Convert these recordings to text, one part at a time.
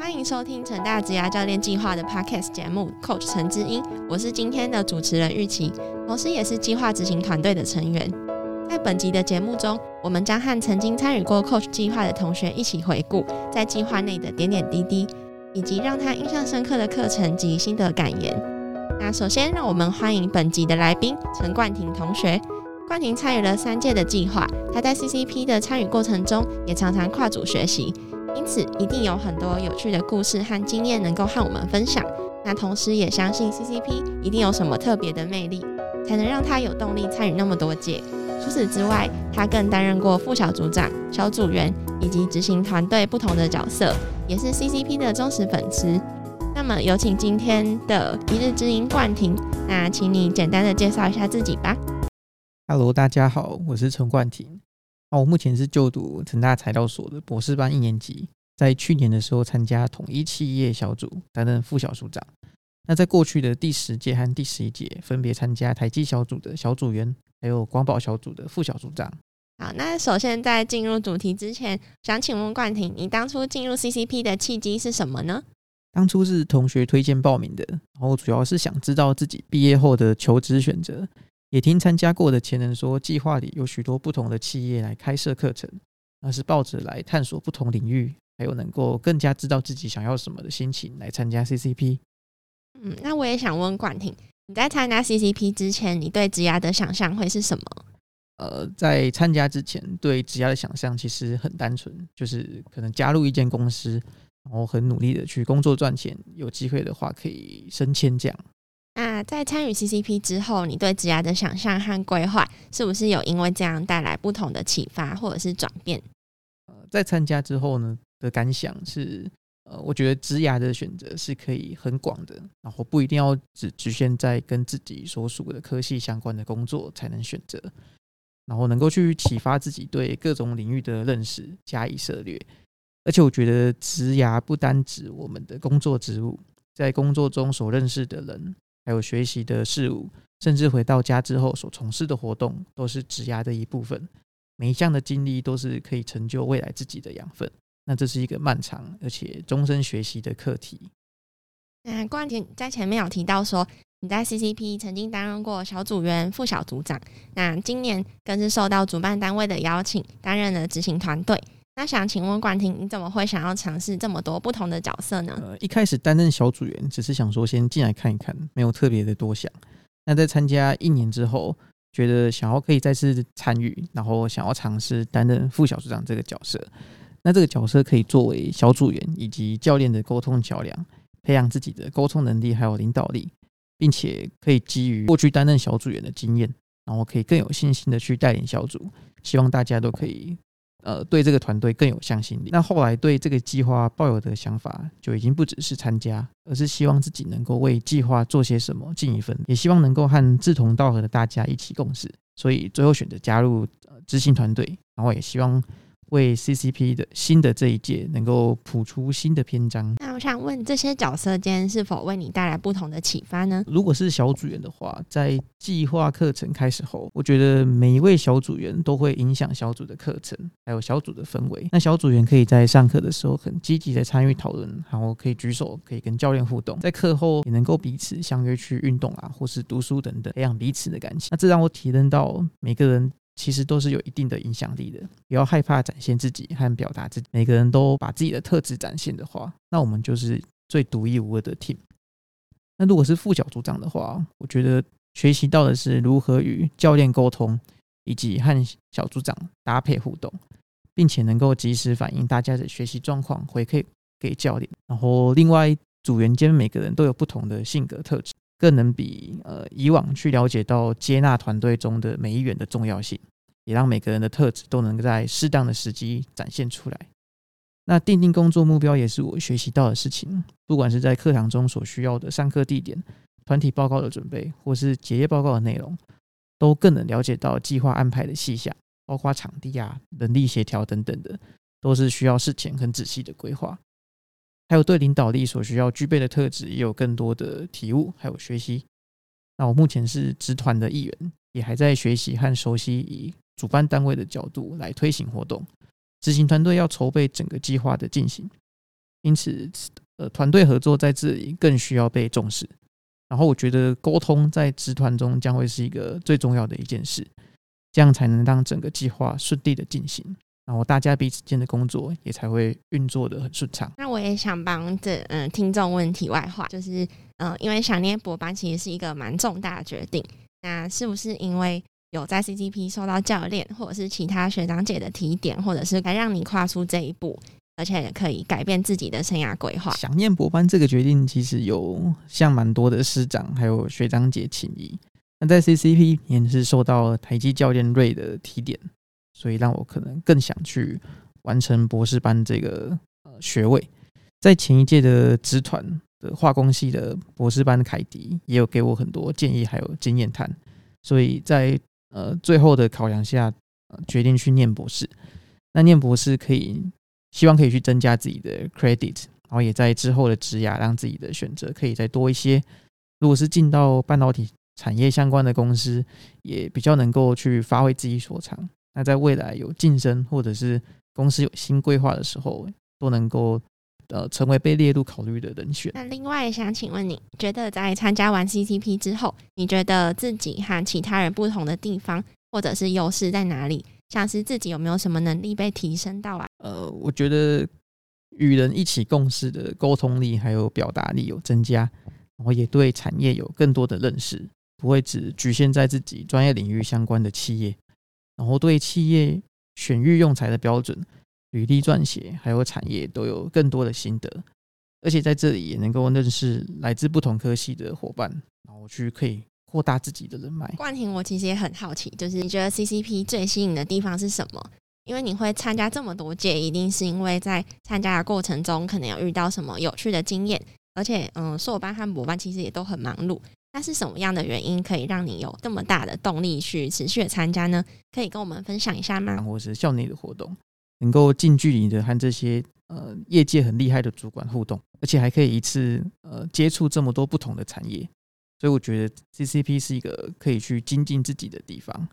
欢迎收听成大职涯教练计划的 Podcast 节目，Coach 陈之英，我是今天的主持人玉琪，同时也是计划执行团队的成员。在本集的节目中，我们将和曾经参与过 Coach 计划的同学一起回顾在计划内的点点滴滴，以及让他印象深刻的课程及心得感言。那首先，让我们欢迎本集的来宾陈冠廷同学。冠廷参与了三届的计划，他在 CCP 的参与过程中，也常常跨组学习。因此，一定有很多有趣的故事和经验能够和我们分享。那同时也相信 CCP 一定有什么特别的魅力，才能让他有动力参与那么多届。除此之外，他更担任过副小组长、小组员以及执行团队不同的角色，也是 CCP 的忠实粉丝。那么，有请今天的一日之音冠廷。那请你简单的介绍一下自己吧。Hello，大家好，我是陈冠廷。那我目前是就读成大材料所的博士班一年级，在去年的时候参加统一企业小组担任副小组长。那在过去的第十届和第十一届，分别参加台积小组的小组员，还有光宝小组的副小组长。好，那首先在进入主题之前，想请问冠廷，你当初进入 CCP 的契机是什么呢？当初是同学推荐报名的，然后主要是想知道自己毕业后的求职选择。也听参加过的前人说，计划里有许多不同的企业来开设课程，那是抱着来探索不同领域，还有能够更加知道自己想要什么的心情来参加 CCP。嗯，那我也想问冠廷，你在参加 CCP 之前，你对职涯的想象会是什么？呃，在参加之前，对职涯的想象其实很单纯，就是可能加入一间公司，然后很努力的去工作赚钱，有机会的话可以升迁这样。在参与 CCP 之后，你对职涯的想象和规划是不是有因为这样带来不同的启发或者是转变？呃，在参加之后呢的感想是，呃，我觉得职涯的选择是可以很广的，然后不一定要只局限在跟自己所属的科系相关的工作才能选择，然后能够去启发自己对各种领域的认识，加以涉略。而且我觉得职涯不单指我们的工作职务，在工作中所认识的人。还有学习的事物，甚至回到家之后所从事的活动，都是职涯的一部分。每一项的经历都是可以成就未来自己的养分。那这是一个漫长而且终身学习的课题。那冠廷在前面有提到说，你在 CCP 曾经担任过小组员、副小组长，那今年更是受到主办单位的邀请，担任了执行团队。那想请问冠廷，你怎么会想要尝试这么多不同的角色呢？呃，一开始担任小组员，只是想说先进来看一看，没有特别的多想。那在参加一年之后，觉得想要可以再次参与，然后想要尝试担任副小组长这个角色。那这个角色可以作为小组员以及教练的沟通桥梁，培养自己的沟通能力还有领导力，并且可以基于过去担任小组员的经验，然后可以更有信心的去带领小组。希望大家都可以。呃，对这个团队更有向心力。那后来对这个计划抱有的想法，就已经不只是参加，而是希望自己能够为计划做些什么，尽一份，也希望能够和志同道合的大家一起共事。所以最后选择加入呃执行团队，然后也希望。为 CCP 的新的这一届能够谱出新的篇章。那我想问，这些角色间是否为你带来不同的启发呢？如果是小组员的话，在计划课程开始后，我觉得每一位小组员都会影响小组的课程，还有小组的氛围。那小组员可以在上课的时候很积极的参与讨论，然后可以举手，可以跟教练互动，在课后也能够彼此相约去运动啊，或是读书等等，培养彼此的感情。那这让我体认到每个人。其实都是有一定的影响力的，不要害怕展现自己和表达自己。每个人都把自己的特质展现的话，那我们就是最独一无二的 team。那如果是副小组长的话，我觉得学习到的是如何与教练沟通，以及和小组长搭配互动，并且能够及时反映大家的学习状况，回馈给教练。然后，另外组员间每个人都有不同的性格特质。更能比呃以往去了解到接纳团队中的每一员的重要性，也让每个人的特质都能在适当的时机展现出来。那定定工作目标也是我学习到的事情，不管是在课堂中所需要的上课地点、团体报告的准备，或是结业报告的内容，都更能了解到计划安排的细项，包括场地啊、人力协调等等的，都是需要事前很仔细的规划。还有对领导力所需要具备的特质，也有更多的体悟，还有学习。那我目前是职团的一员，也还在学习和熟悉以主办单位的角度来推行活动。执行团队要筹备整个计划的进行，因此呃团队合作在这里更需要被重视。然后我觉得沟通在职团中将会是一个最重要的一件事，这样才能让整个计划顺利的进行，然后大家彼此间的工作也才会运作的很顺畅。那我也想帮这嗯听众问题外话，就是嗯因为想念博班其实是一个蛮重大的决定，那是不是因为有在 CCP 受到教练或者是其他学长姐的提点，或者是来让你跨出这一步？而且也可以改变自己的生涯规划。想念博班这个决定，其实有向蛮多的师长还有学长姐请益。那在 CCP 也是受到台积教练瑞的提点，所以让我可能更想去完成博士班这个呃学位。在前一届的职团的化工系的博士班，凯迪也有给我很多建议还有经验谈，所以在呃最后的考量下，呃决定去念博士。那念博士可以。希望可以去增加自己的 credit，然后也在之后的职涯让自己的选择可以再多一些。如果是进到半导体产业相关的公司，也比较能够去发挥自己所长。那在未来有晋升或者是公司有新规划的时候，都能够呃成为被列入考虑的人选。那另外想请问你，觉得在参加完 CCP 之后，你觉得自己和其他人不同的地方，或者是优势在哪里？像是自己有没有什么能力被提升到啊？呃，我觉得与人一起共事的沟通力还有表达力有增加，然后也对产业有更多的认识，不会只局限在自己专业领域相关的企业，然后对企业选育用材的标准、履历撰写还有产业都有更多的心得，而且在这里也能够认识来自不同科系的伙伴，然后去可以。扩大自己的人脉。冠廷，我其实也很好奇，就是你觉得 CCP 最吸引的地方是什么？因为你会参加这么多届，一定是因为在参加的过程中可能有遇到什么有趣的经验，而且，嗯，硕班和博班其实也都很忙碌。那是什么样的原因可以让你有这么大的动力去持续的参加呢？可以跟我们分享一下吗？或是校内的活动，能够近距离的和这些呃业界很厉害的主管互动，而且还可以一次呃接触这么多不同的产业。所以我觉得 CCP 是一个可以去精进自己的地方。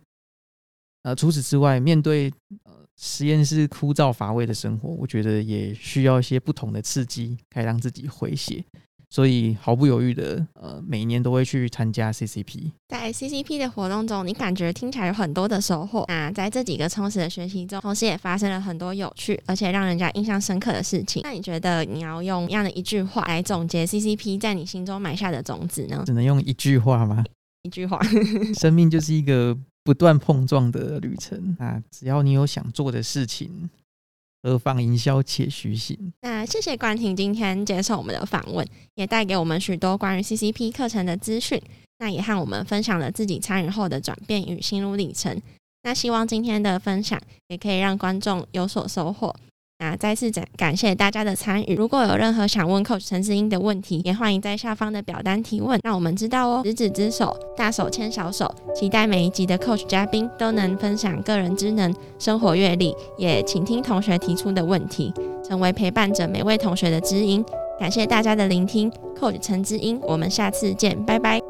呃，除此之外，面对呃实验室枯燥乏味的生活，我觉得也需要一些不同的刺激，可以让自己回血。所以毫不犹豫的，呃，每年都会去参加 CCP。在 CCP 的活动中，你感觉听起来有很多的收获。那在这几个充实的学习中，同时也发生了很多有趣而且让人家印象深刻的事情。那你觉得你要用一样的一句话来总结 CCP 在你心中埋下的种子呢？只能用一句话吗？一句话，生命就是一个不断碰撞的旅程啊！只要你有想做的事情。何妨营销且虚心。那谢谢关婷今天接受我们的访问，也带给我们许多关于 CCP 课程的资讯。那也和我们分享了自己参与后的转变与心路历程。那希望今天的分享也可以让观众有所收获。那再次感感谢大家的参与。如果有任何想问 Coach 陈志英的问题，也欢迎在下方的表单提问，让我们知道哦。执子之手，大手牵小手，期待每一集的 Coach 嘉宾都能分享个人之能、生活阅历，也倾听同学提出的问题，成为陪伴着每位同学的知音。感谢大家的聆听，Coach 陈志英，我们下次见，拜拜。